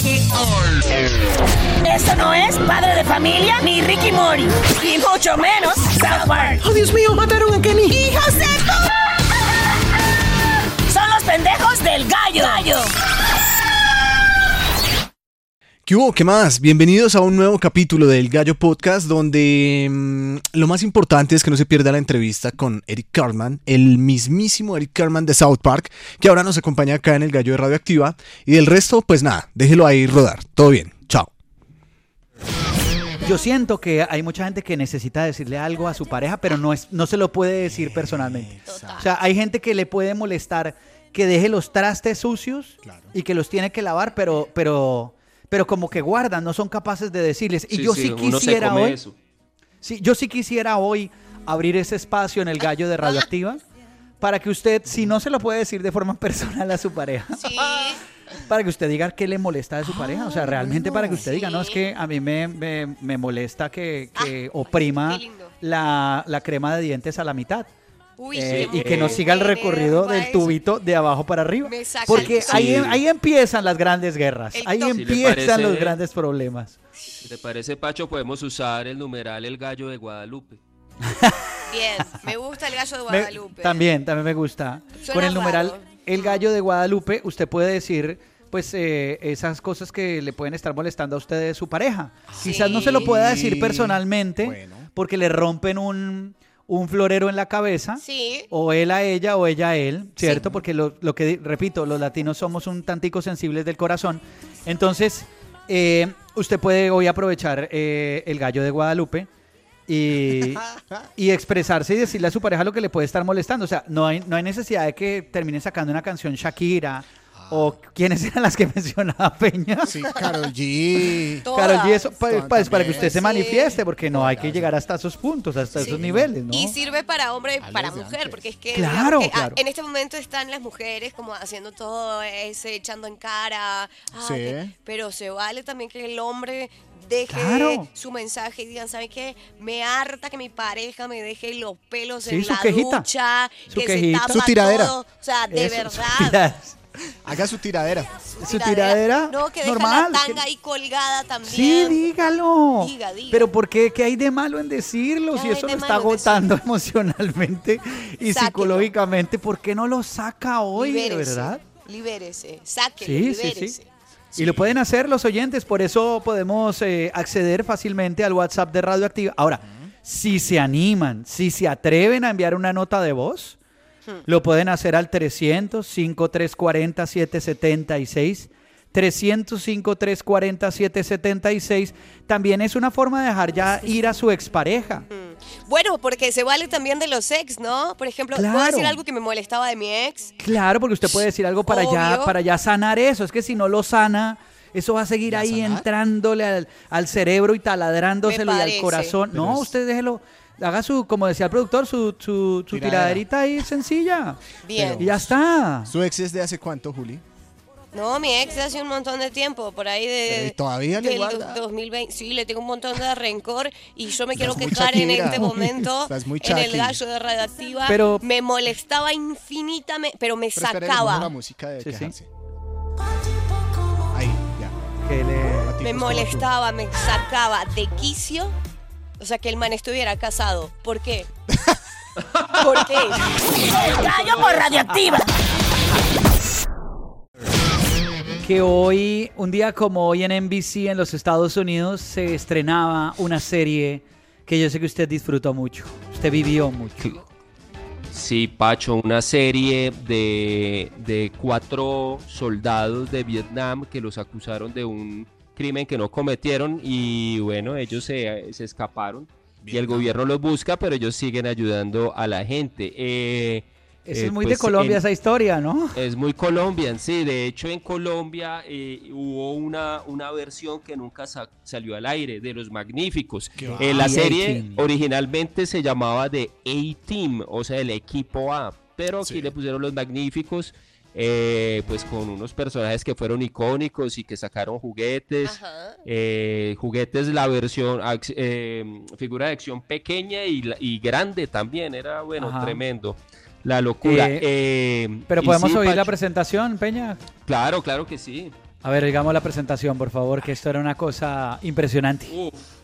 Que Esto no es Padre de Familia ni Ricky Mori. Y mucho menos South Park. ¡Oh, Dios mío! ¡Mataron a Kenny! ¡Hijos de Son los pendejos del gallo. gallo. ¿Qué hubo? ¿Qué más? Bienvenidos a un nuevo capítulo del Gallo Podcast donde mm, lo más importante es que no se pierda la entrevista con Eric Cartman, el mismísimo Eric Cartman de South Park, que ahora nos acompaña acá en el Gallo de Radioactiva. Y del resto, pues nada, déjelo ahí rodar. Todo bien. Chao. Yo siento que hay mucha gente que necesita decirle algo a su pareja, pero no, es, no se lo puede decir personalmente. O sea, hay gente que le puede molestar que deje los trastes sucios y que los tiene que lavar, pero, pero, pero como que guardan, no son capaces de decirles. Y Sí, yo sí, sí quisiera come hoy, eso. sí, yo sí quisiera hoy abrir ese espacio en el gallo de radioactiva para que usted, si no se lo puede decir de forma personal a su pareja, para que usted diga qué le molesta de su pareja. O sea, realmente para que usted diga, no, es que a mí me, me- me molesta que, que oprima qué lindo. la, la crema de dientes a la mitad. Uy, Eh, y que no siga el recorrido del tubito de abajo para arriba. Porque ahí, Sí. ahí empiezan las grandes guerras. El Ahí top. Si le empiezan parece- los grandes problemas. Si te parece, Pacho, podemos usar el numeral El Gallo de Guadalupe. Bien, me gusta el gallo de Me- Guadalupe. también, también me gusta. Suena Con el numeral raro. El Gallo de Guadalupe, usted puede decir, pues, eh, esas cosas que le pueden estar molestando a usted de su pareja. Quizás no se lo pueda decir personalmente, Bueno. porque le rompen un, un florero en la cabeza. Sí. O él a ella o ella a él, ¿cierto? Porque lo, lo que, repito, los latinos somos un tantico sensibles del corazón. Entonces, eh, usted puede hoy aprovechar eh, el gallo de Guadalupe y, y expresarse y decirle a su pareja lo que le puede estar molestando. O sea, no hay, no hay necesidad de que termine sacando una canción Shakira o quiénes eran las que mencionaba Peña. Sí, Carol G. Carol G, eso pa- Todas pa- es para que usted se manifieste, porque no hay que llegar hasta esos puntos, hasta esos niveles, ¿no? Y sirve para hombre y para mujer, antes. porque es que, Claro, digamos que, ah, claro. en este momento están las mujeres como haciendo todo ese, echando en cara. ah, Sí. que- pero se vale también que el hombre deje Claro. su mensaje y digan, ¿sabe qué? Me harta que mi pareja me deje los pelos Sí, en su la quejita. ducha, Su que quejita. se tapa Su tiradera. todo. O sea, de Eso, verdad. Haga su tiradera. Su tiradera, No, que deja normal, la que- tanga ahí colgada también. Sí, dígalo. Diga, diga. Pero ¿por qué? ¿Qué hay de malo en decirlo? ¿Qué Si eso lo está agotando emocionalmente y Sáquelo. psicológicamente, ¿por qué no lo saca hoy, de Libérese, verdad? Libérese, sáquelo, Sí, sí, sí. Y lo pueden hacer los oyentes, por eso podemos eh, acceder fácilmente al WhatsApp de Radioactiva. Ahora, si se animan, si se atreven a enviar una nota de voz, lo pueden hacer al 300-5340-776. 300-5340-776. También es una forma de dejar ya ir a su expareja. Bueno, porque se vale también de los ex, ¿no? Por ejemplo, ¿puedo Claro. decir algo que me molestaba de mi ex? Claro, porque usted puede decir algo para ya, para ya sanar eso. Es que si no lo sana, eso va a seguir ¿Ya ahí sanar? entrándole al, al cerebro y taladrándoselo y al corazón. Pero No, es- usted déjelo. Haga su, como decía el productor, su, su, su tiraderita ahí sencilla. Bien. Y ya está. ¿Su ex es de hace cuánto, Juli? No, mi ex de hace un montón de tiempo, por ahí de... Pero, ¿y todavía le guarda? 2020. Sí, le tengo un montón de rencor y yo me quiero quejar en este momento Estás muy en el gallo de radioactiva. Pero- me molestaba infinitamente, pero me Pero sacaba. la música de Sí, sí. Ahí, ya. Que le- me molestaba, me sacaba de quicio. O sea, que el man estuviera casado. ¿Por qué? ¿Por qué? Gallo por radioactiva. que hoy, un día como hoy en NBC en los Estados Unidos, se estrenaba una serie que yo sé que usted disfrutó mucho, usted vivió mucho. Sí, Pacho, una serie de, de cuatro soldados de Vietnam que los acusaron de un crimen que no cometieron y bueno, ellos se, se escaparon y el gobierno los busca, pero ellos siguen ayudando a la gente. Eh, Eso eh, es muy pues, de Colombia en- esa historia, ¿no? Es muy colombian, sí. De hecho, en Colombia eh, hubo una, una versión que nunca sa- salió al aire, de Los Magníficos. Eh, la The serie originalmente se llamaba The A-Team, o sea, el equipo A. Pero aquí Sí. le pusieron Los Magníficos, eh, pues con unos personajes que fueron icónicos y que sacaron juguetes. Ajá. Eh, juguetes, la versión, ac- eh, figura de acción pequeña y, grande también, era bueno, Ajá. tremendo. La locura. Eh, Eh, Pero podemos sí, oír la presentación, Peña. Claro, claro que sí. A ver, digamos la presentación, por favor, que esto era una cosa impresionante. Uf,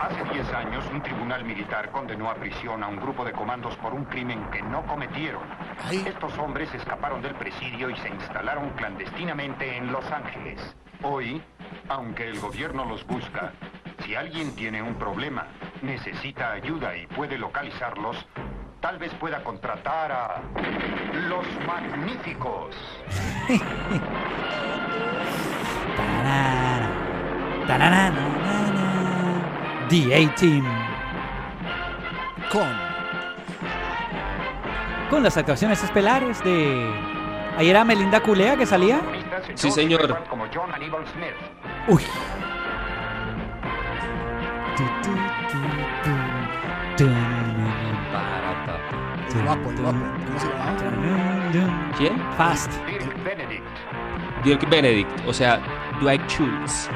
Hace 10 años, un tribunal militar condenó a prisión a un grupo de comandos por un crimen que no cometieron. Ay. Estos hombres escaparon del presidio y se instalaron clandestinamente en Los Ángeles. Hoy, aunque el gobierno los busca, si alguien tiene un problema, necesita ayuda y puede localizarlos, tal vez pueda contratar a los magníficos. The A-Team. Con. Con las actuaciones estelares de... Ahí era Melinda Culea que salía. Sí, señor. Uy. El guapo, el guapo. ¿Cómo se llamaba? ¿Quién? Fast. Dirk Benedict. Dirk Benedict, o sea, Dwight Schultz.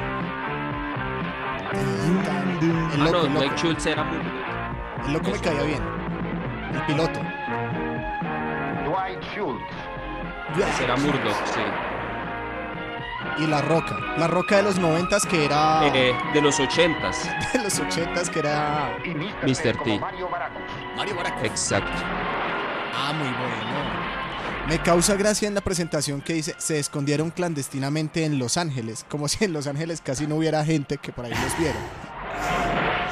El Ah, no, el Dwight loco. Schultz era Murdoch. El loco me caía bien. El piloto. Dwight Schultz. Era Murdoch, sí. Y La Roca. La Roca de los noventas que era... Eh, de los ochentas. De los ochentas que era... Y Mr. T. Mario Baracus. Mario Baraco. Exacto. Ah, muy bueno. Me causa gracia en la presentación que dice, se escondieron clandestinamente en Los Ángeles, como si en Los Ángeles casi no hubiera gente que por ahí los viera.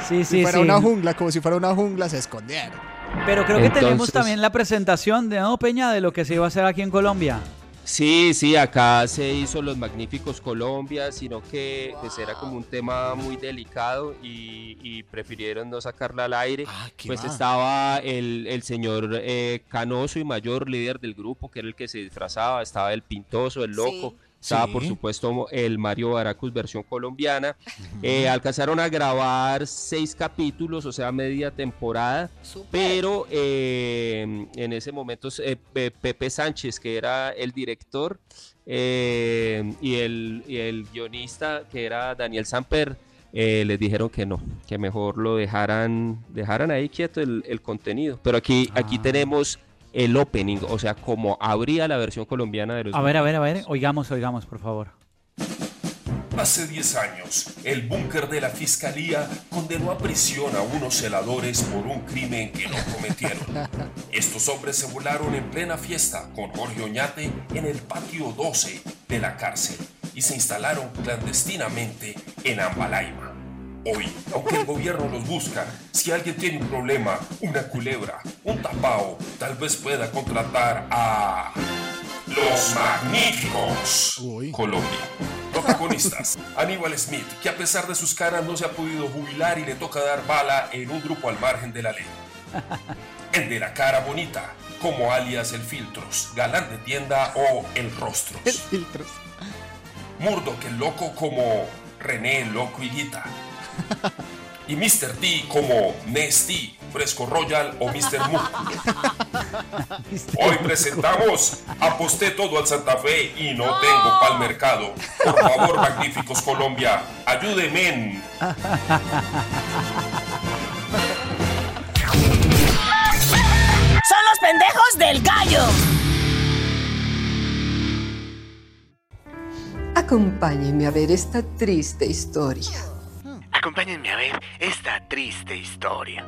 Sí, Si fuera sí. una jungla, como si fuera una jungla, se escondieron. Pero creo que tenemos también la presentación de No Peña de lo que se iba a hacer aquí en Colombia. Sí, sí, acá se hizo Los Magníficos Colombia, sino que pues, era como un tema muy delicado y, y prefirieron no sacarla al aire. Ah, Pues va. estaba el, el señor eh, Canoso y mayor líder del grupo, que era el que se disfrazaba, estaba el Pintoso, el Loco, Sí. Estaba Sí. por supuesto el Mario Baracus versión colombiana. Eh, alcanzaron a grabar seis capítulos, o sea, media temporada. Pero eh, en ese momento eh, Pe- Pepe Sánchez, que era el director, eh, y, el, y el guionista, que era Daniel Samper, eh, les dijeron que no, que mejor lo dejaran, dejaran ahí quieto el, el contenido. Pero aquí, aquí Ah. tenemos el opening, o sea, como abría la versión colombiana de los... A ver, a ver, a ver. Oigamos, oigamos, por favor. Hace 10 años, el búnker de la fiscalía condenó a prisión a unos celadores por un crimen que no cometieron. Estos hombres se volaron en plena fiesta con Jorge Oñate en el patio 12 de la cárcel y se instalaron clandestinamente en Ambalaima. Hoy, aunque el gobierno los busca, si alguien tiene un problema, una culebra, un tapao, tal vez pueda contratar a los magníficos Uy. Colombia. Protagonistas, Aníbal Smith, que a pesar de sus caras no se ha podido jubilar y le toca dar bala en un grupo al margen de la ley. El de la cara bonita, como alias el Filtros, Galán de tienda o el Rostros. Filtros. Murdoch el loco como René el loco y Guita. Y Mr. T como Nesty, Fresco Royal o Mr. Mook. Hoy presentamos Aposté todo al Santa Fe y no tengo pa'l mercado. Por favor, magníficos Colombia, ayúdenme. Son los pendejos del gallo. Acompáñenme a ver esta triste historia. Acompáñenme a ver esta triste historia.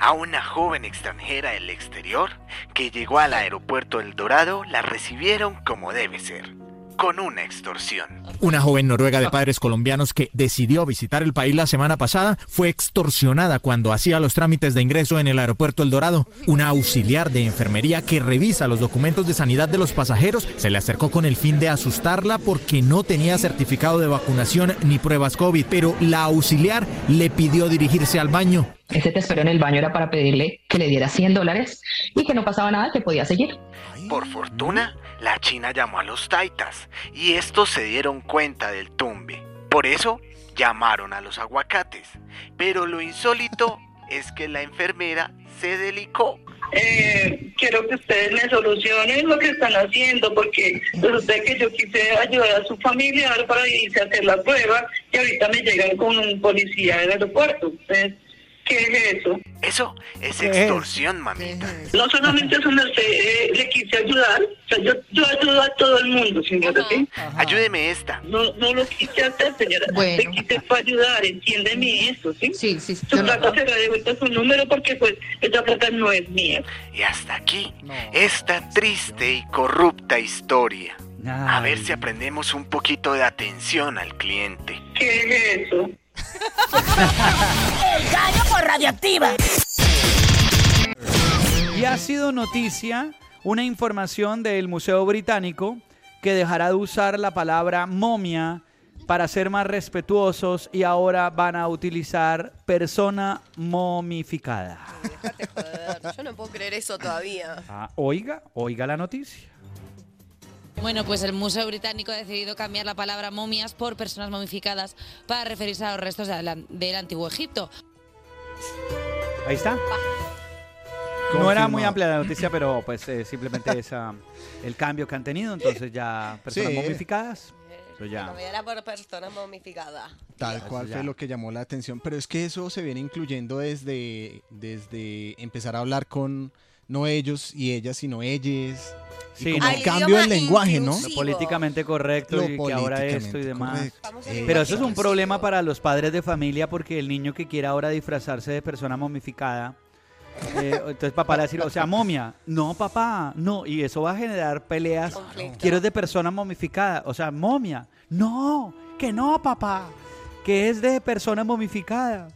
A una joven extranjera del exterior que llegó al aeropuerto El Dorado la recibieron como debe ser, con una extorsión. Una joven noruega de padres colombianos que decidió visitar el país la semana pasada fue extorsionada cuando hacía los trámites de ingreso en el aeropuerto El Dorado. Una auxiliar de enfermería que revisa los documentos de sanidad de los pasajeros se le acercó con el fin de asustarla porque no tenía certificado de vacunación ni pruebas COVID, pero la auxiliar le pidió dirigirse al baño. Ese te esperó en el baño era para pedirle que le diera 100 dólares y que no pasaba nada, que podía seguir. Por fortuna, la China llamó a los taitas y estos se dieron cuenta del tumbe. Por eso llamaron a los aguacates. Pero lo insólito es que la enfermera se delicó. Eh, quiero que ustedes me solucionen lo que están haciendo, porque resulta que yo quise ayudar a su familiar para irse a hacer la prueba y ahorita me llegan con un policía del aeropuerto. Entonces, ¿qué es eso? Eso es extorsión, mamita. No solamente eso, me, eh, le quise ayudar, o sea, yo, yo ayudo a todo el mundo, señora, ¿sí? Ayúdeme esta. No, no lo quise hacer, señora. Bueno. Le quise para ayudar, entiéndeme eso, ¿sí? Sí, sí. Su plata se la devuelta su número porque pues esa plata no es mía. Y hasta aquí, esta triste y corrupta historia. A ver si aprendemos un poquito de atención al cliente. ¿Qué es eso? El gallo por radioactiva. Y ha sido noticia una información del Museo Británico que dejará de usar la palabra momia para ser más respetuosos y ahora van a utilizar persona momificada. Déjate joder, Yo no puedo creer eso todavía. Ah, oiga, oiga la noticia. Bueno, pues el Museo Británico ha decidido cambiar la palabra momias por personas momificadas para referirse a los restos de la- del antiguo Egipto. Ahí está. No era muy amplia la noticia, pero pues eh, simplemente esa el cambio que han tenido, entonces ya personas Sí. momificadas. Ya. No me era por persona momificada. Tal cual ya. fue lo que llamó la atención. Pero es que eso se viene incluyendo desde, desde empezar a hablar con no ellos y ellas, sino ellas. Y Sí, como ¿no? el cambio del lenguaje, ¿no? Lo políticamente correcto Lo y que ahora esto y demás. Eh, Pero eso es un problema para los padres de familia porque el niño que quiera ahora disfrazarse de persona momificada, eh, entonces papá le va a decir, o sea, momia, no papá, no, y eso va a generar peleas. Conflicto. Quiero de persona momificada, o sea, momia, no, que no papá, que es de persona momificada.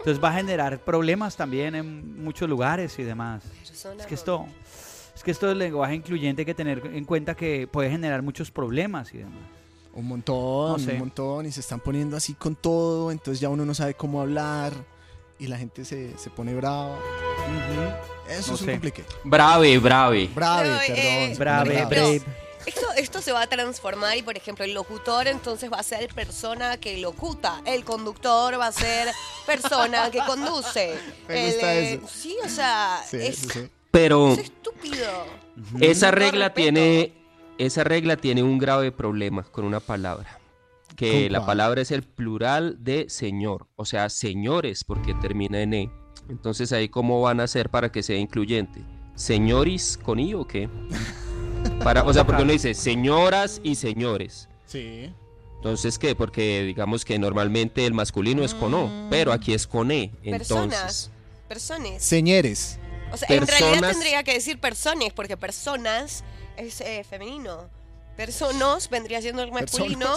Entonces va a generar problemas también en muchos lugares y demás. Es que esto, es que esto del lenguaje incluyente hay que tener en cuenta que puede generar muchos problemas y demás. Un montón, No sé. un montón. Y se están poniendo así con todo. Entonces ya uno no sabe cómo hablar. Y la gente se, se pone brava. Eso No es un complique. Brave, brave. Brave, perdón. eh, se Brave, brave. Esto, esto se va a transformar y, por ejemplo, el locutor entonces va a ser persona que locuta. El conductor va a ser persona que conduce. Me El, gusta eso. Sí, o sea, Sí, es sí, sí. Pero estúpido. esa regla tiene esa regla tiene un grave problema con una palabra. Que ¿Con la palabra es el plural de señor, o sea, señores, porque termina en e. Entonces ahí cómo van a hacer para que sea incluyente. ¿Señoris con i o qué? Para, o sea, porque uno dice señoras y señores. Sí. Entonces, ¿qué? Porque digamos que normalmente el masculino es con o, pero aquí es con e. Entonces, Personas. Personas. Señores. O sea, en realidad Personas- tendría que decir personas, porque personas es eh, femenino. Personos vendría siendo el masculino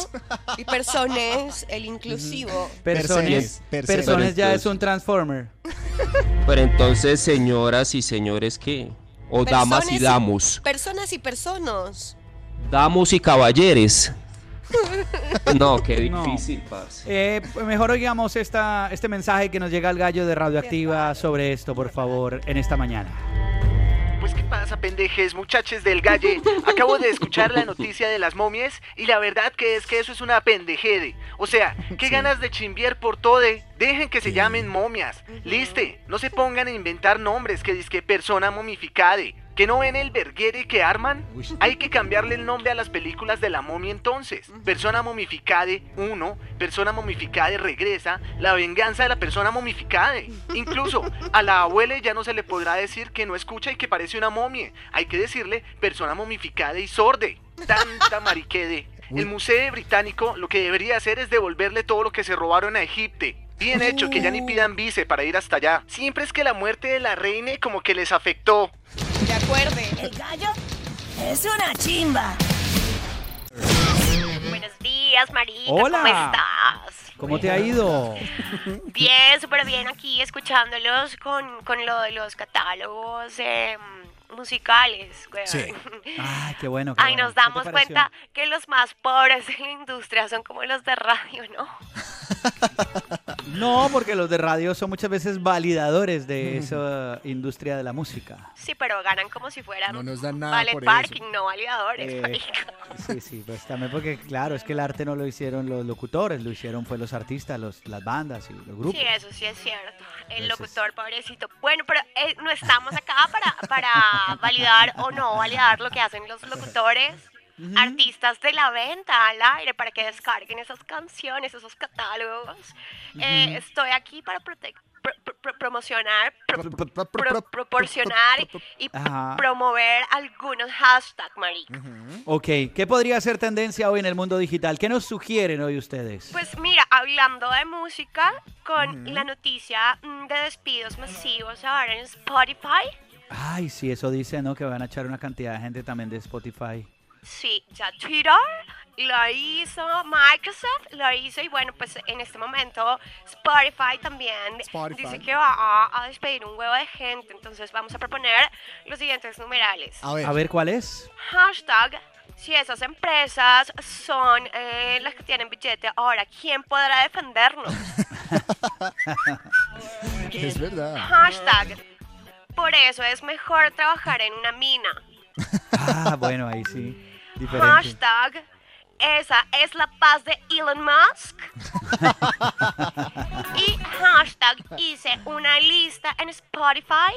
y personas el inclusivo. Personas, Personas. personas ya es un transformer. pero entonces, señoras y señores, ¿qué? O damas y damos. Personas y personas. Damos y caballeres. No, qué No. difícil, parce. Eh, mejor oigamos esta, este mensaje que nos llega al gallo de Radioactiva sobre esto, por favor, en esta mañana. Pues qué pasa, pendejes, muchachos del galle. Acabo de escuchar la noticia de las momias y la verdad que es que eso es una pendejede. O sea, qué ganas de chimbiar por todo. Dejen que se llamen momias. Liste, no se pongan a inventar nombres que dizque persona momificade. ¿Que no ven el verguere que arman? Hay que cambiarle el nombre a las películas de la momia entonces. Persona momificade 1, persona momificade regresa, la venganza de la persona momificade. Incluso a la abuela ya no se le podrá decir que no escucha y que parece una momia. Hay que decirle persona momificade y sorde. Tanta mariquede. El Museo Británico lo que debería hacer es devolverle todo lo que se robaron a Egipto. Bien hecho, que ya ni pidan vice para ir hasta allá. Siempre es que la muerte de la reina como que les afectó. De acuerdo. El gallo es una chimba. Buenos días, Marita. Hola. ¿Cómo estás? ¿Cómo te ha ido? Bien, súper bien aquí escuchándolos con, con lo de los catálogos eh, musicales. güey. Ay, qué bueno. qué Ay, bueno. nos ¿Qué te damos cuenta que los más pobres de la industria son como los de radio, ¿no? No, porque los de radio son muchas veces validadores de esa industria de la música. Sí, pero ganan como si fueran No nos dan nada ballet por parking, no validadores. Eh, marica. Sí, sí, pues también porque, claro, es que el arte no lo hicieron los locutores, lo hicieron fue los artistas, los, las bandas y los grupos. Sí, eso sí es cierto. El Eso locutor, pobrecito. Bueno, pero eh, no estamos acá para, para validar o no validar lo que hacen los locutores. Artistas de la venta al aire para que descarguen esas canciones, esos catálogos. Eh, estoy aquí para prote- pro- pro- pro- promocionar, pro- pro- proporcionar y Ajá. promover algunos hashtags, marica. Ok, ¿qué podría ser tendencia hoy en el mundo digital? ¿Qué nos sugieren hoy ustedes? Pues mira, hablando de música, con la noticia mm, de despidos masivos ahora en Spotify, Ay, sí, eso dice, ¿no? Que van a echar una cantidad de gente también de Spotify. Sí, ya Twitter lo hizo, Microsoft lo hizo y bueno, pues en este momento Spotify también Spotify. dice que va a, a despedir un huevo de gente, entonces vamos a proponer los siguientes numerales. A ver, ¿cuál es? Hashtag, si esas empresas son eh, las que tienen billete, ahora, ¿quién podrá defendernos? Es verdad. Hashtag, por eso es mejor trabajar en una mina. Ah, bueno, ahí sí. Diferente. Hashtag, esa es la paz de Elon Musk. y hashtag, hice una lista en Spotify,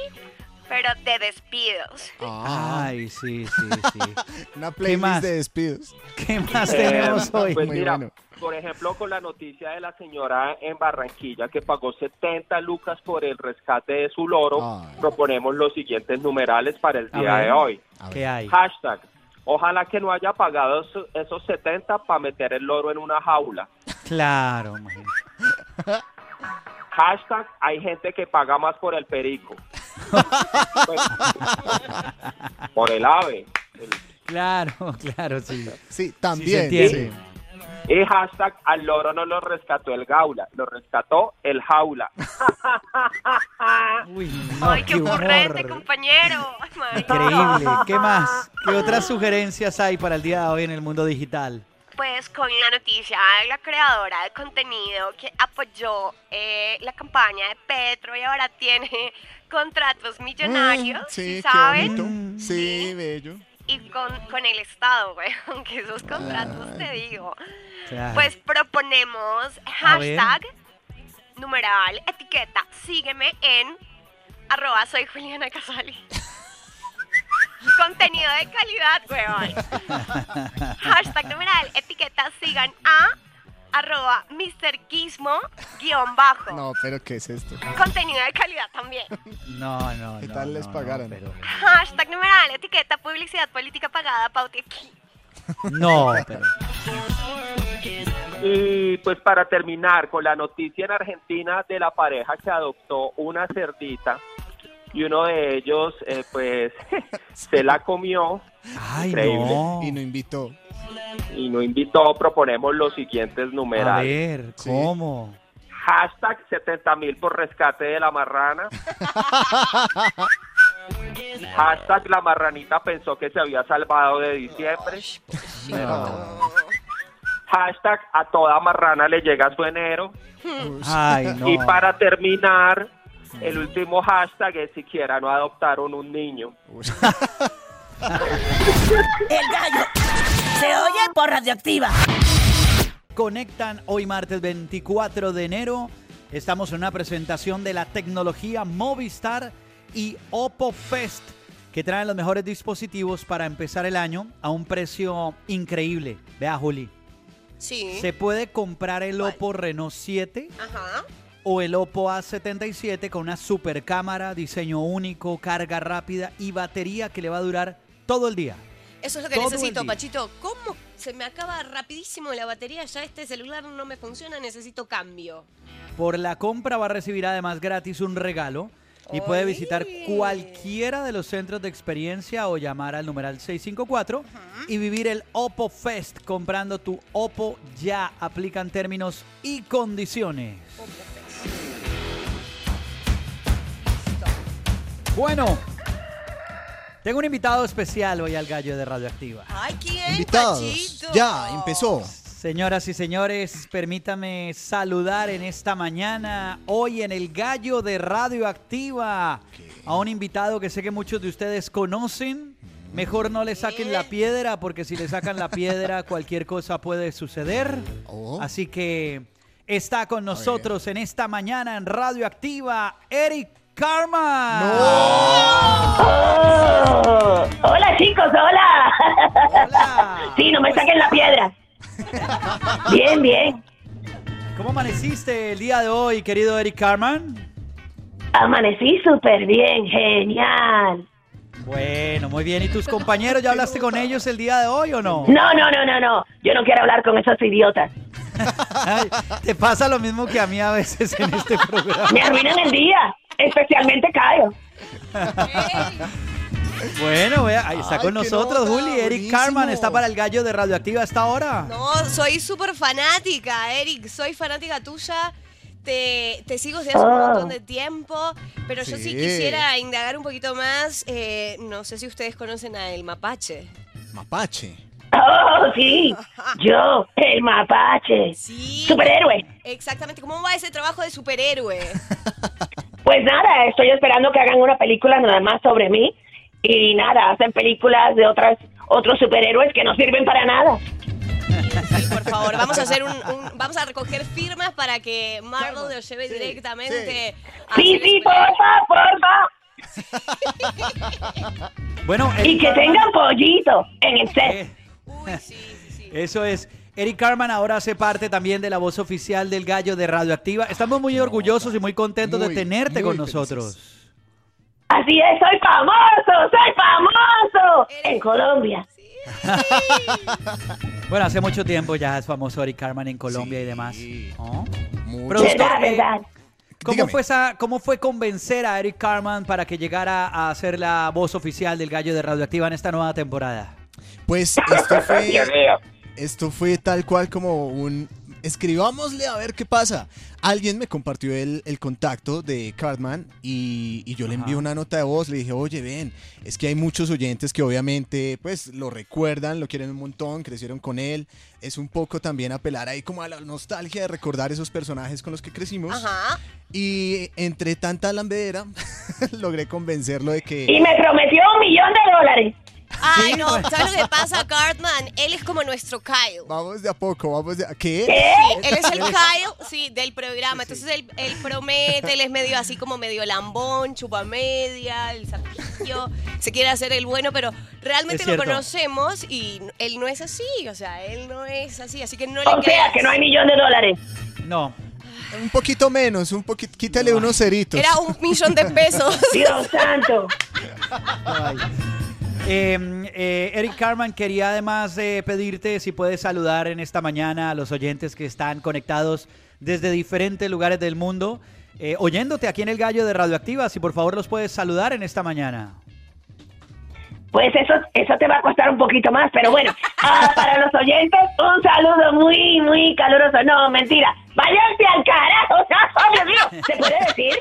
pero de despidos. Ay, sí, sí, sí. Una ¿Qué playlist más? de despidos. ¿Qué más Eh, tenemos hoy? Pues Muy mira, bueno. por ejemplo, con la noticia de la señora en Barranquilla que pagó 70 lucas por el rescate de su loro, proponemos los siguientes numerales para el día de hoy. ¿Qué hay? Hashtag, ojalá que no haya pagado esos- esos 70 para meter el loro en una jaula. Claro. Hashtag, hay gente que paga más por el perico. Por el ave. Claro, claro, sí. Sí, se también. entiende. sí. Y hashtag, al loro no lo rescató el gaula, lo rescató el jaula. Uy, no, Ay, qué qué ocurrente, humor. compañero. Increíble. ¿Qué más? ¿Qué otras sugerencias hay para el día de hoy en el mundo digital? Pues con la noticia de la creadora de contenido que apoyó eh, la campaña de Petro y ahora tiene contratos millonarios, Mm, ¿sí sí, bonito. Sí, bello. Y con, con el Estado, güey, aunque esos contratos te digo. Claro. Pues proponemos hashtag, numeral, etiqueta, sígueme en arroba soy Juliana Casali. Contenido de calidad, weón. Hashtag numeral, etiqueta, sigan a arroba Mr. Gizmo guion bajo. No, pero ¿qué es esto? Contenido de calidad también. No, no, ¿Qué no, tal les no, pagaran? No, pero- Hashtag numeral, etiqueta, publicidad política pagada, paute aquí. no, pero- Y pues para terminar con la noticia en Argentina de la pareja que adoptó una cerdita y uno de ellos eh, pues se la comió Ay, Increíble. no. Y no invitó. y no invitó, proponemos los siguientes A numerales. ver, ¿cómo? Hashtag 70 mil por rescate de la marrana. Hashtag la marranita pensó que se había salvado de diciembre. No. Hashtag a toda marrana le llega su enero. Ay, no. Y para terminar, el último hashtag es siquiera no adoptaron un niño. El gallo se oye por radioactiva. Conectan hoy martes 24 de enero. Estamos en una presentación de la tecnología Movistar y Oppo Fest, que traen los mejores dispositivos para empezar el año a un precio increíble. Vea, Juli. Sí. Se puede comprar el Oppo Reno 7 Ajá. o el Oppo A77 con una super cámara, diseño único, carga rápida y batería que le va a durar todo el día. Eso es lo que Todo necesito. Pachito. ¿Cómo se me acaba rapidísimo la batería? Ya este celular no me funciona, necesito cambio. Por la compra va a recibir además gratis un regalo Y puede visitar cualquiera de los centros de experiencia o llamar al numeral 654 y vivir el Oppo Fest comprando tu Oppo ya. Aplican términos y condiciones. Bueno, tengo un invitado especial hoy al gallo de Radioactiva. Ay, ¿quién? Invitados. Pachito? Ya, empezó. Señoras y señores, permítame saludar en esta mañana, hoy en el gallo de Radioactiva, a un invitado que sé que muchos de ustedes conocen. Mejor no le saquen la piedra, porque si le sacan la piedra, cualquier cosa puede suceder. Así que está con nosotros en esta mañana en Radioactiva, Eric Carman. Oh, hola chicos, hola. Sí, no me saquen la piedra. Bien, bien. ¿Cómo amaneciste el día de hoy, querido Eric Carman? Amanecí súper bien, genial. Bueno, muy bien. ¿Y tus compañeros ya hablaste con ellos el día de hoy o no? No, no, no, no, no. Yo no quiero hablar con esos idiotas. Ay, te pasa lo mismo que a mí a veces en este programa. Me arruinan el día, especialmente Cayo. Bueno, vea, ahí está con nosotros, Juli. Eric Carman está para el gallo de Radioactiva hasta ahora. No, soy súper fanática, Eric. Soy fanática tuya. Te, te sigo desde hace un Ah. montón de tiempo, pero yo sí Sí. quisiera indagar un poquito más. eh, no sé si ustedes conocen a El Mapache. Mapache. Oh, sí. Yo, el mapache. Superhéroe. Exactamente. ¿Cómo va ese trabajo de superhéroe? Pues nada, estoy esperando que hagan una película nada más sobre mí. Y nada, hacen películas de otras otros superhéroes que no sirven para nada. Sí, por favor, vamos a hacer un, un- vamos a recoger firmas para que Marvel lo lleve directamente. Sí, sí, porfa, porfa. Bueno, Y que tengan pollito en el set. Eso es. Eric Carman ahora hace parte también de la voz oficial del gallo de Radioactiva. Estamos muy orgullosos y muy contentos de tenerte con nosotros. Así es, soy famoso, soy famoso en Colombia. Bueno, hace mucho tiempo ya es famoso Eric Carman en Colombia y demás. ¿Oh? Verdad, verdad. ¿cómo fue, esa, ¿Cómo fue convencer a Eric Carman para que llegara a ser la voz oficial del gallo de Radioactiva en esta nueva temporada? Pues esto fue, Dios mío. Esto fue tal cual como un... Escribámosle a ver qué pasa. Alguien me compartió el, el contacto de Cartman y, y yo le envié una nota de voz. Le dije, oye, ven, es que hay muchos oyentes que obviamente pues lo recuerdan, lo quieren un montón, crecieron con él. Es un poco también apelar ahí como a la nostalgia de recordar esos personajes con los que crecimos. Ajá. Y entre tanta lambedera, logré convencerlo de que... Y me prometió un millón de dólares. Ay, no, ¿sabes lo que pasa, Cartman? Él es como nuestro Kyle. Vamos de a poco, vamos de a... ¿Qué? Sí, él es el Kyle, sí, del programa. Entonces él, él promete, él es medio así como medio lambón, chupa media, el zapillo, se quiere hacer el bueno, pero realmente lo conocemos y él no es así, o sea, él no es así, así que no le O sea, creas. que no hay millón de dólares. No. Un poquito menos, un poquito, quítale unos ceritos. Era un millón de pesos. Dios santo. Ay. Eh, eh, Eric Carman quería además eh, pedirte si puedes saludar en esta mañana a los oyentes que están conectados desde diferentes lugares del mundo, eh, oyéndote aquí en el Gallo de Radioactiva, si por favor los puedes saludar en esta mañana. Pues eso, eso te va a costar un poquito más, pero bueno, ah, para los oyentes, un saludo muy, muy caluroso. No, mentira, váyanse al carajo. ¡Oh, Dios mío! ¿Se puede decir?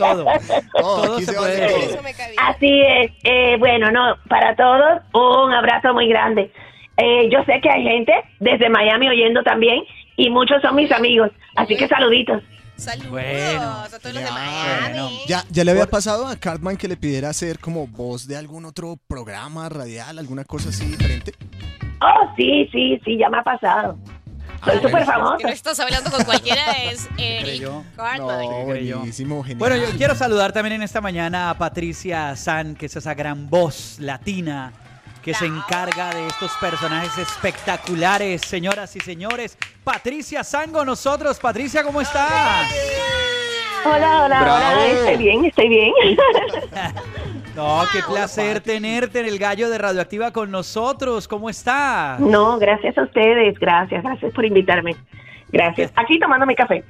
todo. Todo, se puede decir. Así es. Eh, bueno, no, para todos, un abrazo muy grande. Eh, yo sé que hay gente desde Miami oyendo también y muchos son mis amigos, así que saluditos. Saludos Bueno, a todos los de Miami. ¿Ya, ¿Ya le había pasado a Cartman que le pidiera ser como voz de algún otro programa radial, alguna cosa así diferente? Oh, sí, sí, sí, ya me ha pasado. Soy súper famoso. No estás hablando con cualquiera, es Eric. No, buenísimo, genial. Bueno, yo quiero saludar también en esta mañana a Patricia San, que es esa gran voz latina que se encarga de estos personajes espectaculares, señoras y señores. Patricia San con nosotros. Patricia, ¿cómo estás? Hola, hola, Bravo. hola, estoy bien, estoy bien. No, qué placer tenerte en el gallo de Radioactiva con nosotros. ¿Cómo estás? No, gracias a ustedes, gracias, gracias por invitarme. Gracias. Aquí tomando mi café.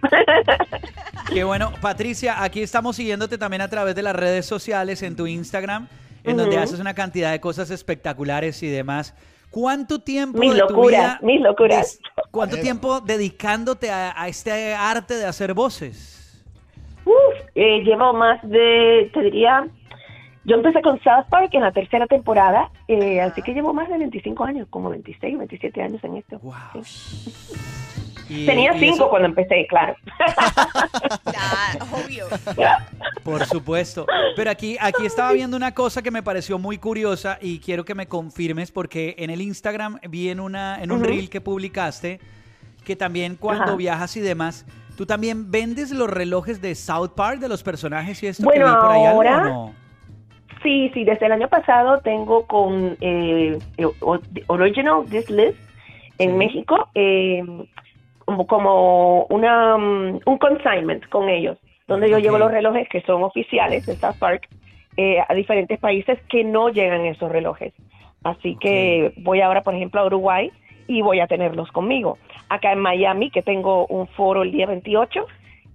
Qué bueno. Patricia, aquí estamos siguiéndote también a través de las redes sociales, en tu Instagram, en donde haces una cantidad de cosas espectaculares y demás. ¿Cuánto tiempo Mis de tu vida mis locuras. ¿Cuánto tiempo dedicándote a, a este arte de hacer voces? Uf, eh, llevo más de, te diría, yo empecé con South Park en la tercera temporada, eh, así que llevo más de 25 años, como 26, 27 años en esto. Sí. Y- Tenía y 5 eso- cuando empecé, claro. obvio. Por supuesto. Pero aquí, aquí estaba viendo una cosa que me pareció muy curiosa y quiero que me confirmes porque en el Instagram vi en, una, en un reel que publicaste que también cuando Ajá. viajas y demás, tú también vendes los relojes de South Park de los personajes y esto Bueno, que vi por ahí algo, ahora- ¿o no? Sí, sí, desde el año pasado tengo con eh, Original This List en México eh, como, como una, mm, un consignment con ellos, donde yo llevo los relojes que son oficiales de South Park eh, a diferentes países que no llegan esos relojes. Así que voy ahora, por ejemplo, a Uruguay y voy a tenerlos conmigo. Acá en Miami, que tengo un foro el día 28,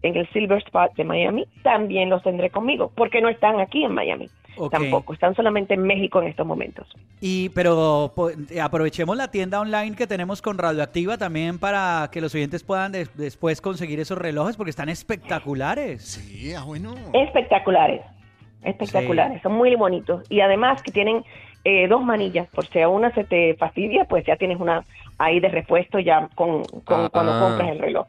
en el Silver Spot de Miami, también los tendré conmigo, porque no están aquí en Miami. Tampoco, están solamente en México en estos momentos. Y pero po- eh, aprovechemos la tienda online que tenemos con Radioactiva también para que los oyentes puedan des- después conseguir esos relojes porque están espectaculares. Sí, ah, bueno. Espectaculares, espectaculares, son muy bonitos. Y además que tienen eh, dos manillas, por si a una se te fastidia, pues ya tienes una ahí de repuesto ya con, con- Ah. cuando compras el reloj.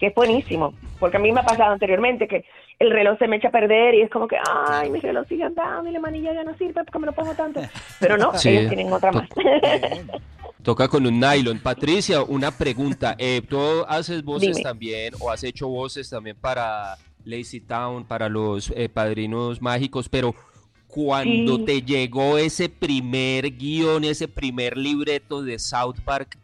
Que es buenísimo, porque a mí me ha pasado anteriormente que el reloj se me echa a perder y es como que, ay, mi reloj sigue andando y la manilla ya no sirve porque me lo pongo tanto. Pero no, Sí. ellos tienen otra más. Toca con un nylon. Patricia, una pregunta. Eh, ¿Tú haces voces Dime. también o has hecho voces también para Lazy Town, para los eh, Padrinos Mágicos? Pero cuando Sí. te llegó ese primer guion, ese primer libreto de South Park,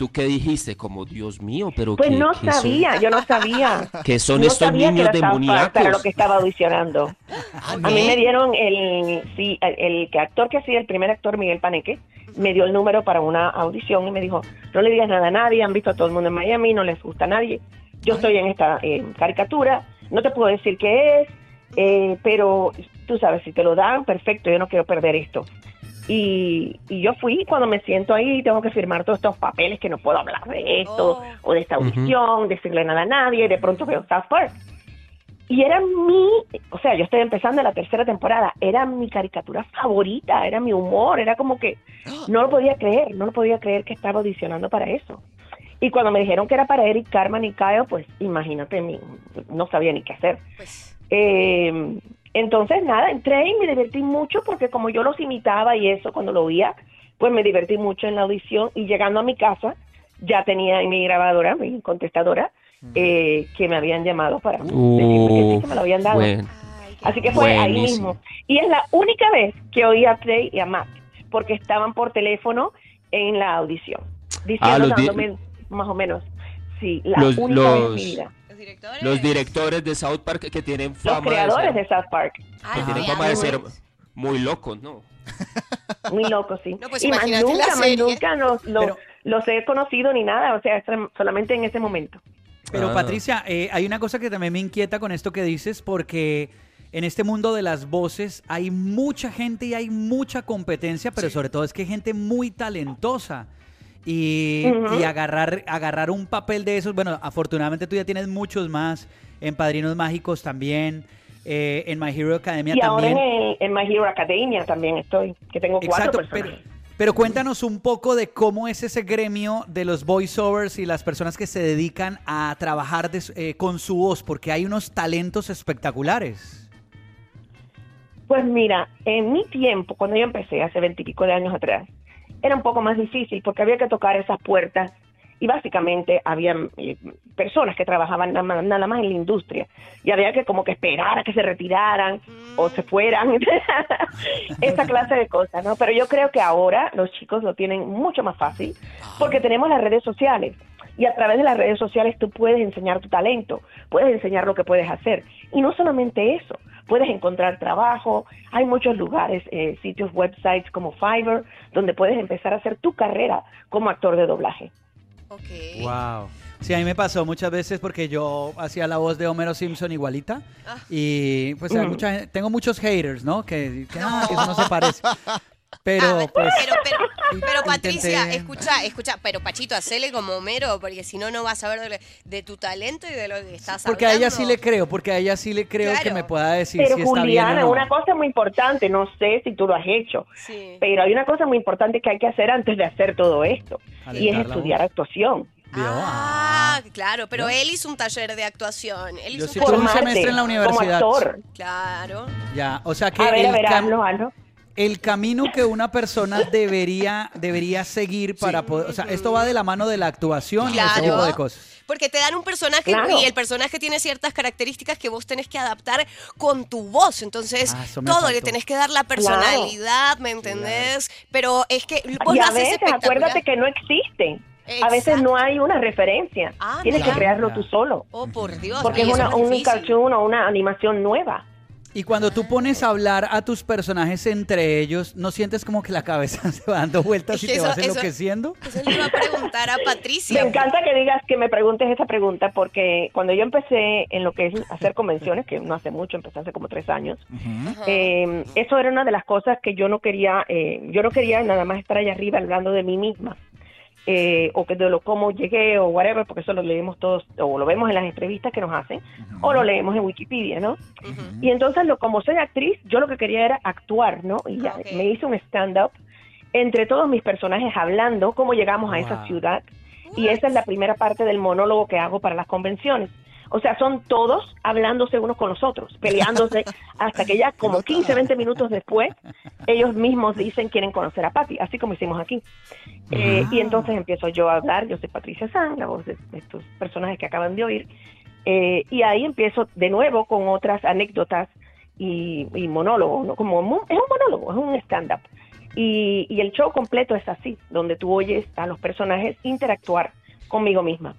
¿tú qué dijiste? Como, Dios mío, pero Pues ¿qué- no son- sabía, yo no sabía. ¿Qué son No estos que niños demoníacos? Para lo que estaba audicionando. Ah, A mí me dieron el, sí, el, el que actor que hacía, el primer actor, Miguel Paneque, me dio el número para una audición y me dijo, no le digas nada a nadie, han visto a todo el mundo en Miami, no les gusta a nadie. Yo estoy en esta eh, caricatura, no te puedo decir qué es, eh, pero tú sabes, si te lo dan, perfecto, yo no quiero perder esto. Y, y yo fui, cuando me siento ahí, tengo que firmar todos estos papeles que no puedo hablar de esto o de esta audición, decirle nada a nadie, y de pronto veo South Park. Y era mi, o sea, yo estoy empezando la tercera temporada, era mi caricatura favorita, era mi humor, era como que no lo podía creer, no lo podía creer que estaba audicionando para eso. Y cuando me dijeron que era para Eric Carman y Kyle, pues imagínate, mi- no sabía ni qué hacer. Eh, entonces, nada, entré y me divertí mucho porque como yo los imitaba y eso cuando lo oía, pues me divertí mucho en la audición y llegando a mi casa ya tenía en mi grabadora, mi contestadora, eh, que me habían llamado para decirme que sí, que me lo habían dado. Así que fue ahí mismo. Y es la única vez que oí a Trey y a Matt, porque estaban por teléfono en la audición, diciendo, Ah, los di- dándome más o menos, sí, la Los- única vez en mi vida. Los directores de South Park que tienen Los fama creadores de de ser, South Park. que tienen fama de ser muy locos, ¿no? Muy locos, sí. pues y más nunca, más nunca los, los, los he conocido ni nada, o sea, solamente en ese momento. Pero Ah. Patricia, eh, hay una cosa que también me inquieta con esto que dices, porque en este mundo de las voces hay mucha gente y hay mucha competencia, pero sobre todo es que hay gente muy talentosa. Y, agarrar, agarrar un papel de esos, bueno, afortunadamente tú ya tienes muchos más, en Padrinos Mágicos también, eh, en My Hero Academia Y ahora también. en, el, en My Hero Academia también estoy, que tengo cuatro Exacto, personas. pero, pero cuéntanos un poco de cómo es ese gremio de los voiceovers y las personas que se dedican a trabajar de eh, con su voz, porque hay unos talentos espectaculares. Pues mira, en mi tiempo, cuando yo empecé, hace veintipico de años atrás, era un poco más difícil porque había que tocar esas puertas y básicamente había eh, personas que trabajaban nada más, nada más en la industria y había que como que esperar a que se retiraran o se fueran, esa clase de cosas, ¿no? Pero yo creo que ahora los chicos lo tienen mucho más fácil porque tenemos las redes sociales y a través de las redes sociales tú puedes enseñar tu talento, puedes enseñar lo que puedes hacer. Y no solamente eso, puedes encontrar trabajo, hay muchos lugares, eh, sitios, websites como Fiverr, donde puedes empezar a hacer tu carrera como actor de doblaje. Ok. Wow. Sí, a mí me pasó muchas veces porque yo hacía la voz de Homero Simpson igualita. Ah. Y pues hay Mm. mucha tengo muchos haters, ¿no? Que, que, ah, que eso no se parece. Pero pues Pero, pero, pero Patricia, intenté- escucha, escucha, pero Pachito, hacele como Homero, porque si no, no vas a ver de, de tu talento y de lo que estás porque a hablando. ella sí le creo, porque a ella sí le creo que me pueda decir Pero si está Juliana, bien o no. una cosa muy importante, no sé si tú lo has hecho, pero hay una cosa muy importante que hay que hacer antes de hacer todo esto, y es estudiar actuación. Ah, claro, pero él hizo un taller de actuación. Él Yo hizo sí un tuve un semestre en la como universidad. actor. Claro. Ya, o sea que A ver, a el, ver, cam- hazlo, hazlo. El camino que una persona debería debería seguir para poder, o sea, esto va de la mano de la actuación y ese Claro. tipo de cosas. Porque te dan un personaje Claro. y el personaje tiene ciertas características que vos tenés que adaptar con tu voz. Entonces, Ah, todo le tenés que dar la personalidad, ¿me entendés? Pero es que vos y a veces acuérdate que no existen. A veces no hay una referencia. Ah, Tienes que crearlo tú solo. Oh, por Dios. Porque es una, un difícil. cartoon o una animación nueva. Y cuando tú pones a hablar a tus personajes entre ellos, ¿no sientes como que la cabeza se va dando vueltas Es y te eso- vas enloqueciendo? Eso le iba a preguntar a Patricia. Me encanta que digas que me preguntes esa pregunta porque cuando yo empecé en lo que es hacer convenciones, que no hace mucho, empecé hace como tres años, eh, eso era una de las cosas que yo no quería, eh, yo no quería nada más estar allá arriba hablando de mí misma. Eh, o que de lo cómo llegué o whatever, porque eso lo leemos todos o lo vemos en las entrevistas que nos hacen o lo leemos en Wikipedia, ¿no? Y entonces, lo, como soy actriz, yo lo que quería era actuar, ¿no? Y ya me hice un stand-up entre todos mis personajes hablando cómo llegamos a esa ciudad. Y esa es la primera parte del monólogo que hago para las convenciones. O sea, son todos hablándose unos con los otros, peleándose, hasta que ya como 15, 20 minutos después, ellos mismos dicen quieren conocer a Patty, así como hicimos aquí. Eh, y entonces empiezo yo a hablar, yo soy Patricia San, la voz de estos personajes que acaban de oír, eh, y ahí empiezo de nuevo con otras anécdotas y, y monólogos, ¿no? Como es un monólogo, es un stand-up. Y, y el show completo es así, donde tú oyes a los personajes interactuar conmigo misma.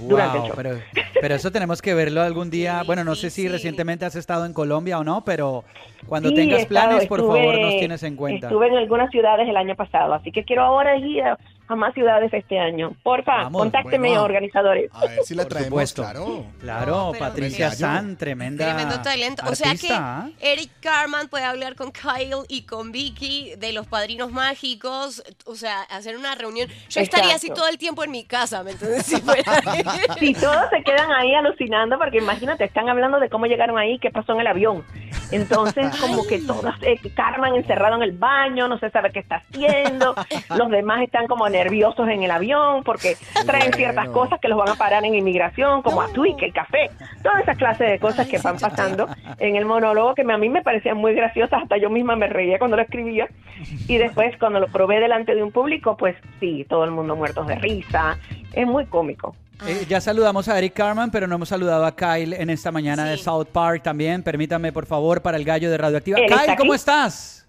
Durante el Wow, show. pero, pero eso tenemos que verlo algún día. Bueno, no sé si recientemente has estado en Colombia o no, pero cuando Sí, tengas he estado- planes, por estuve- favor, nos tienes en cuenta. Estuve en algunas ciudades el año pasado, así que quiero ahora ir a, a más ciudades este año. Porfa, Vamos, contácteme, bueno. organizadores. A ver si la Por traemos, supuesto. claro. Claro, Patricia. San, tremenda. Tremendo talento. O sea que ¿ah? Eric Carman puede hablar con Kyle y con Vicky de los padrinos mágicos. O sea, hacer una reunión. Yo estaría así Exacto. todo el tiempo en mi casa, ¿me entiendes? Si fuera- Si todos se quedan ahí alucinando, porque imagínate, están hablando de cómo llegaron ahí, qué pasó en el avión. Entonces, como que todos, eh, Carmen encerrado en el baño, no se sabe qué está haciendo. Los demás están como nerviosos en el avión porque traen ciertas cosas que los van a parar en inmigración, como a Twig, el café. Todas esas clases de cosas que van pasando en el monólogo que a mí me parecían muy graciosas, hasta yo misma me reía cuando lo escribía. Y después, cuando lo probé delante de un público, pues sí, todo el mundo muertos de risa. Es muy cómico. Eh, ya saludamos a Eric Carman, pero no hemos saludado a Kyle en esta mañana de South Park también. Permítame, por favor, para el gallo de Radioactiva. ¿Él está Kyle, ¿cómo estás?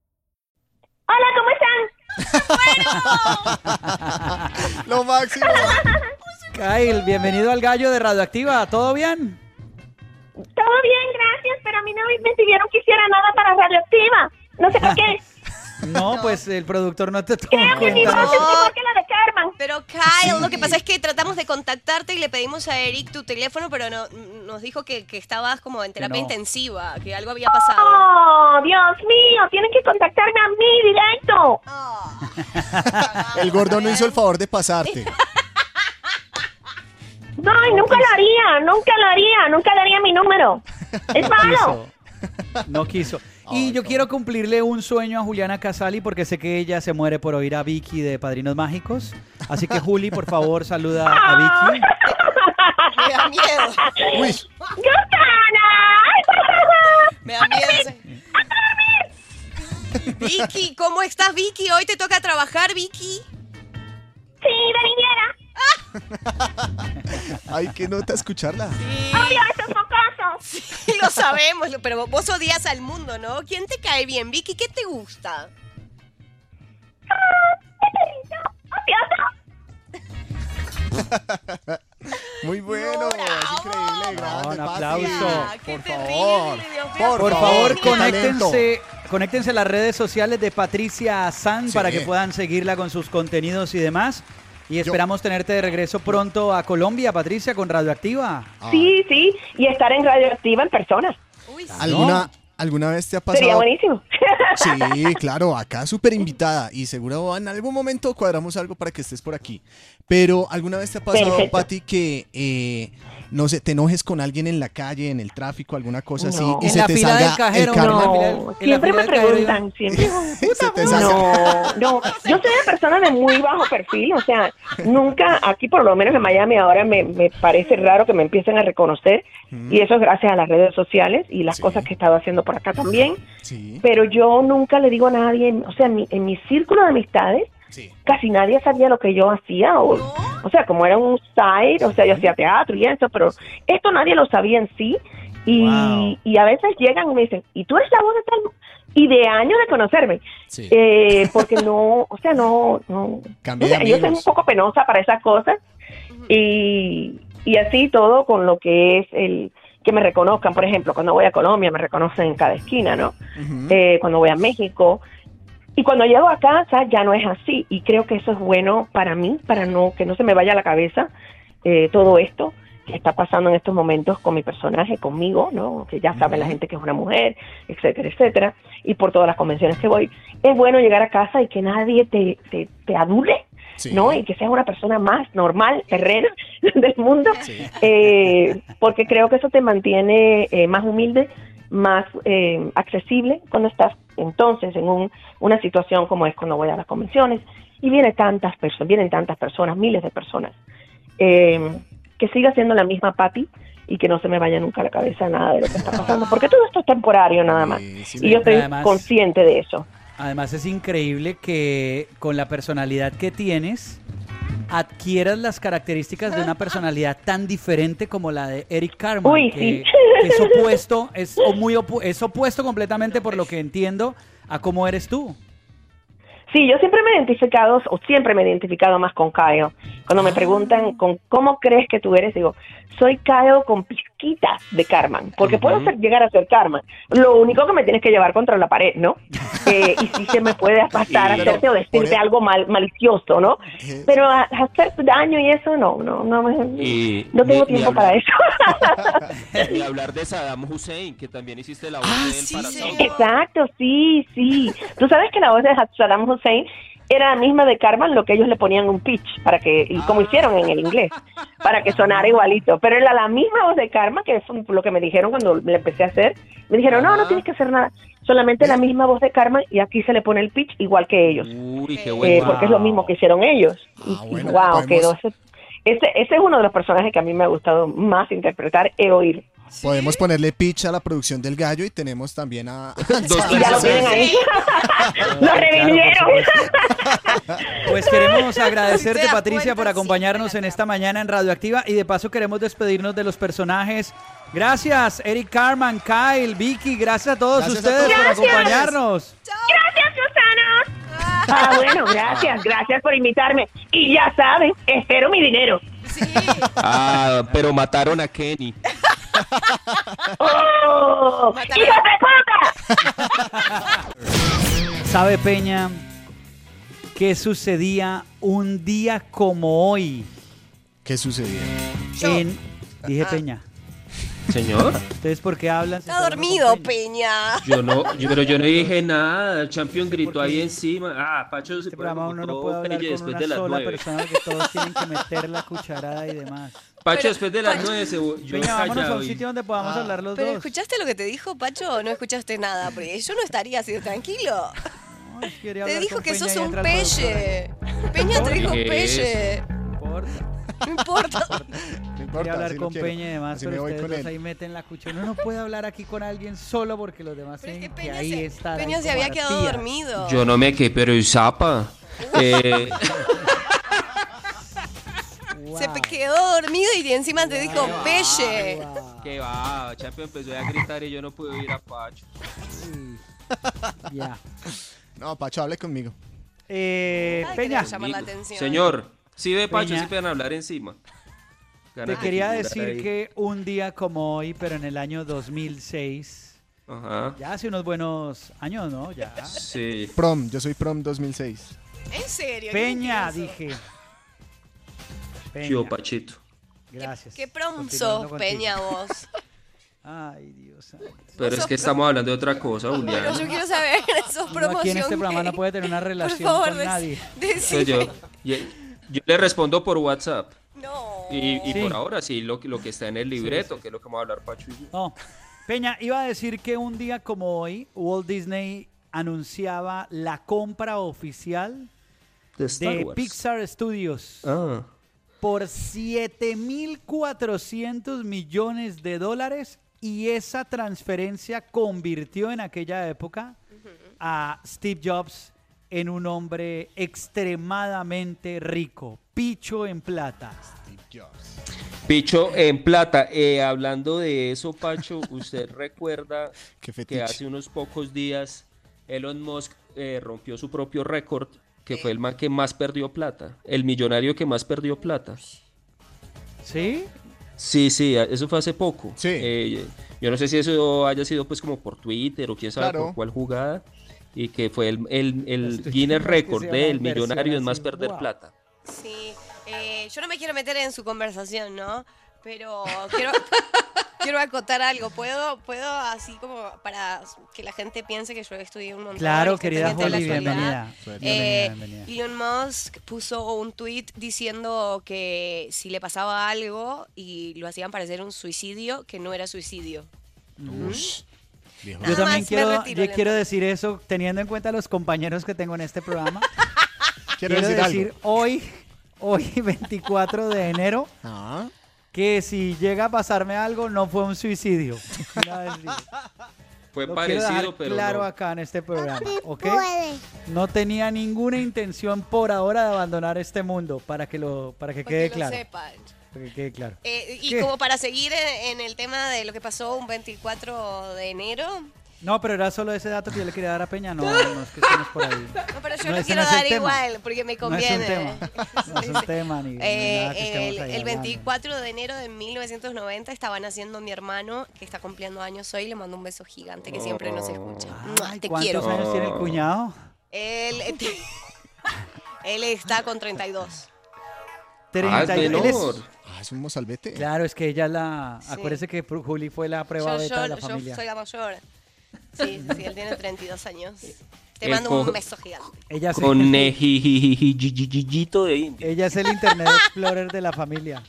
Hola, ¿cómo están? Lo máximo. Kyle, bienvenido al gallo de Radioactiva. ¿Todo bien? Todo bien, gracias, pero a mí no me pidieron que hiciera nada para Radioactiva. No sé por qué. No, pues el productor no te tomó en cuenta. igual que la de Carmen. Pero Kyle, lo que pasa es que tratamos de contactarte y le pedimos a Eric tu teléfono, pero no, nos dijo que, que estabas como en terapia no. intensiva, que algo había pasado. Oh, Dios mío, tienen que contactarme a mí directo. El gordo no hizo el favor de pasarte. No, nunca lo haría, nunca lo haría, nunca le haría mi número. Es malo. No quiso. Y yo quiero cumplirle un sueño a Juliana Casali porque sé que ella se muere por oír a Vicky de Padrinos Mágicos. Así que Juli, por favor, saluda a Vicky. Me da miedo. Uy. Me da miedo. Vicky, ¿cómo estás, Vicky? Hoy te toca trabajar, Vicky. Sí, de niñera. Ay, qué nota escucharla. ¡Odio a esos mocosos! Sí, lo sabemos, pero vos odias al mundo, ¿no? ¿Quién te cae bien, Vicky? ¿Qué te gusta? Muy bueno, es increíble, grande, Un aplauso. Por favor, por, Por favor, conéctense, conéctense a las redes sociales de Patricia San Sí. para que puedan seguirla con sus contenidos y demás. Y esperamos tenerte de regreso pronto a Colombia, Patricia, con Radioactiva. Sí, sí, y estar en Radioactiva en persona. ¿Alguna, ¿Alguna vez te ha pasado? Sería buenísimo. Sí, claro, acá súper invitada y seguro en algún momento cuadramos algo para que estés por aquí. Pero ¿alguna vez te ha pasado, Perfecto. Pati, que eh, no sé, te enojes con alguien en la calle, en el tráfico, alguna cosa así y En se te salga del cajero, el karma? no. Siempre me preguntan, siempre. No, no, yo soy una persona de muy bajo perfil, o sea, nunca, aquí por lo menos en Miami ahora me, me parece raro que me empiecen a reconocer y eso es gracias a las redes sociales y las cosas que he estado haciendo por acá también, pero yo nunca le digo a nadie, o sea, en mi, en mi círculo de amistades, casi nadie sabía lo que yo hacía, o, o sea, como era un side, o sea, yo hacía teatro y eso, pero esto nadie lo sabía en sí. Y, y a veces llegan y me dicen, ¿y tú eres la voz de tal? Y de años de conocerme, Sí. eh, porque no, o sea, no, no, Cambié o sea, de yo soy un poco penosa para esas cosas. Y, y así todo con lo que es el que me reconozcan, por ejemplo, cuando voy a Colombia me reconocen en cada esquina, ¿no? Eh, cuando voy a México y cuando llego a casa ya no es así y creo que eso es bueno para mí, para no que no se me vaya a la cabeza eh, todo esto que está pasando en estos momentos con mi personaje, conmigo, ¿no? Que ya sabe la gente que es una mujer, etcétera, etcétera, y por todas las convenciones que voy. Es bueno llegar a casa y que nadie te, te, te adule, ¿no? Y que seas una persona más normal, terrena del mundo, eh, porque creo que eso te mantiene eh, más humilde, más eh, accesible cuando estás entonces en un- una situación como es cuando voy a las convenciones y vienen tantas personas, vienen tantas personas, miles de personas. Eh, que siga siendo la misma Patti y que no se me vaya nunca a la cabeza nada de lo que está pasando, porque todo esto es temporario nada más. y yo estoy Además- consciente de eso. Además es increíble que con la personalidad que tienes adquieras las características de una personalidad tan diferente como la de Eric Carman, Uy, que, sí. que es opuesto, es muy opu- es opuesto completamente por lo que entiendo a cómo eres tú. Sí, yo siempre me he identificado, o siempre me he identificado más con Kyle. Cuando me preguntan con cómo crees que tú eres, digo, soy Kyle con pizquitas de Carmen, porque puedo ser- llegar a ser Carmen. Lo único que me tienes que llevar contra la pared, ¿no? Eh, y sí se me puede pasar a Sí, hacerte o decirte e- algo mal, malicioso, ¿no? Pero a, a hacer daño y eso, no, no, no, me- Y no tengo ni tiempo para hablar- eso. Ni hablar de Saddam Hussein, que también hiciste la voz Ah, de él para Saddam. Exacto, sí, sí. Tú sabes que la voz de Saddam Hussein era la misma de Carmen, lo que ellos le ponían un pitch para que, y como hicieron en el inglés, para que sonara igualito. Pero era la misma voz de Karma, que fue lo que me dijeron cuando le empecé a hacer. Me dijeron, no, no tienes que hacer nada, solamente la misma voz de Karma y aquí se le pone el pitch igual que ellos. Uy, qué Eh, porque es lo mismo que hicieron ellos. Y, y bueno, wow, podemos- quedó ese, ese, ese es uno de los personajes que a mí me ha gustado más interpretar e oír. Podemos ponerle pitch a la producción del gallo y tenemos también a... Ya lo tienen ahí. lo revivieron. Pues queremos agradecerte, Patricia, por acompañarnos en esta mañana en Radioactiva y de paso queremos despedirnos de los personajes. Gracias, Eric Carman, Kyle, Vicky, gracias a todos Gracias a ustedes todos. por Gracias. acompañarnos. Gracias, Susana. Ah, bueno, gracias, gracias por invitarme. Y ya saben, espero mi dinero. Ah, pero mataron a Kenny. ¡Oh! ¡Hija de puta! ¿Sabe, Peña, qué sucedía un día como hoy? ¿Qué sucedía? En, dije Peña. Señor. ¿Ustedes por qué hablan? Está dormido, Peña. Yo no, yo- pero yo no dije nada. El champion gritó ahí encima. Ah, Pacho se programa uno no puede hablar con después una de las sola nueve. persona que todos tienen que meter la cucharada y demás. Pacho después de las nueve se yo Peña, vámonos a un sitio donde podamos hablar los Pero dos. ¿escuchaste lo que te dijo, Pacho? o No escuchaste nada, porque yo no estaría así de tranquilo. Quería Te dijo que Peña sos un pelle. Peña te dijo pelle. No importa. No importa. Quería hablar con quiero. Peña y demás, Así pero ustedes con dos ahí meten la cuchara. Uno no puede hablar aquí con alguien solo porque los demás tienen que, Peña ahí se- estar. Peña ahí se había quedado dormido. Yo no me quedé, pero y zapa. Eh, Se quedó dormido y encima te dijo Pelle. Que va, Champion empezó a gritar y yo no pude ir a Pacho. Ya. No, Pacho, hable conmigo. Eh, Ay, Peña. Señor, si ve Pacho, Peña. sí pueden hablar encima. Te quería decir ahí. que un día como hoy, pero en el año 2006, Ajá. ya hace unos buenos años, ¿no? Ya. Sí. Prom, yo soy prom 2006. ¿En serio? Peña, ¿Qué es eso? dije. Peña. Tío Pachito. Gracias. ¿Qué prom sos. Peña, vos? Ay, Dios santo. Pero es que estamos hablando de otra cosa, Julián. Pero yo quiero saber, ¿sos Uno promoción aquí en este programa no puede tener una relación favor, con nadie. Yo, yo, yo le respondo por WhatsApp. No. Y, y Sí. por ahora sí, lo, que- lo que está en el libreto, que es lo que vamos a hablar Pacho y yo. No. Peña, iba a decir que un día como hoy, Walt Disney anunciaba la compra oficial De. Pixar Studios Ah. por 7.400 millones de dólares y esa transferencia convirtió en aquella época a Steve Jobs en un hombre extremadamente rico, picho en plata. Picho en plata. Eh, hablando de eso, Pacho, ¿usted recuerda que hace unos pocos días Elon Musk eh, rompió su propio récord, que fue el man que más perdió plata, el millonario que más perdió plata? ¿Sí? Sí, sí, eso fue hace poco. Sí. Eh, yo no sé si eso haya sido pues como por Twitter o quién sabe Claro. por cuál jugada. Y que fue el, el, el Guinness llama del inversión millonario en más perder wow. plata. Sí, eh, yo no me quiero meter en su conversación, ¿no? Pero quiero, quiero acotar algo. ¿Puedo, ¿Puedo así como para que la gente piense que yo estudié un montón? Claro, querida de actualidad? bienvenida. Eh, Bienvenida, bienvenida. Elon Musk puso un tweet diciendo que si le pasaba algo y lo hacían parecer un suicidio, que no era suicidio. Ush. Yo Nada también quiero, retiro, yo quiero decir eso teniendo en cuenta los compañeros que tengo en este programa. Quiero quiero decir decir algo. hoy, hoy 24 de enero, Ah, que si llega a pasarme algo no fue un suicidio. Fue Lo quiero dejar parecido, pero claro no. acá en este programa, ¿ok? No tenía ninguna intención por ahora de abandonar este mundo, para que lo, para que Porque quede lo claro. sepan. Para que quede claro. Eh, y ¿Qué? como para seguir en, en el tema de lo que pasó un 24 de enero, No, pero era solo ese dato que yo le quería dar a Peña, no, no es que estemos por ahí. no, pero yo No, lo quiero dar tema. igual porque me No es un conviene. tema, no es un tema ni, ni Eh, nada que el, ahí el hablando. 24 de enero de 1990 estaba naciendo mi hermano, que está cumpliendo años hoy. Le mando un beso gigante que siempre nos escucha. Mua, Ay, Te ¿Cuántos quiero. años tiene el cuñado? Él, él está con 32. Ah, 30 es él ah, es un mozalbete. Claro, es que ella es la... Sí. Acuérdese que Juli fue la prueba Yo, beta yo- de la yo familia. soy la mayor. Sí, sí, él tiene 32 años. Te El mando un beso gigante. Ella, nejijijijijito de India. ella es el Internet Explorer de la familia.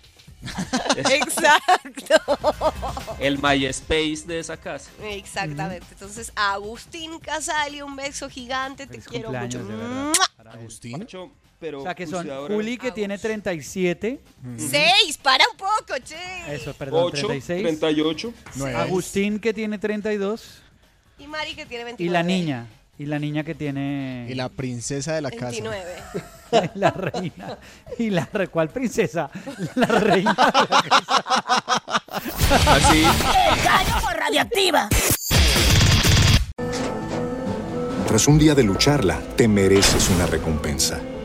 Exacto. El MySpace de esa casa. Exactamente. Entonces, a Agustín Casali, un beso gigante. Te quiero mucho. Agustín. Pero O sea que son usted ahora- Juli que tiene 37, Seis, para un poco, che. eso, perdón, 8, 36. 38. Nueve. Agustín que tiene 32 Y Mari que tiene 29. y la niña, y la niña que tiene Y la princesa de la casa. 29. la reina y la re- ¿cuál princesa? La reina. de la casa. Así. ¡El gallo por radioactiva! Tras un día de lucharla, te mereces una recompensa,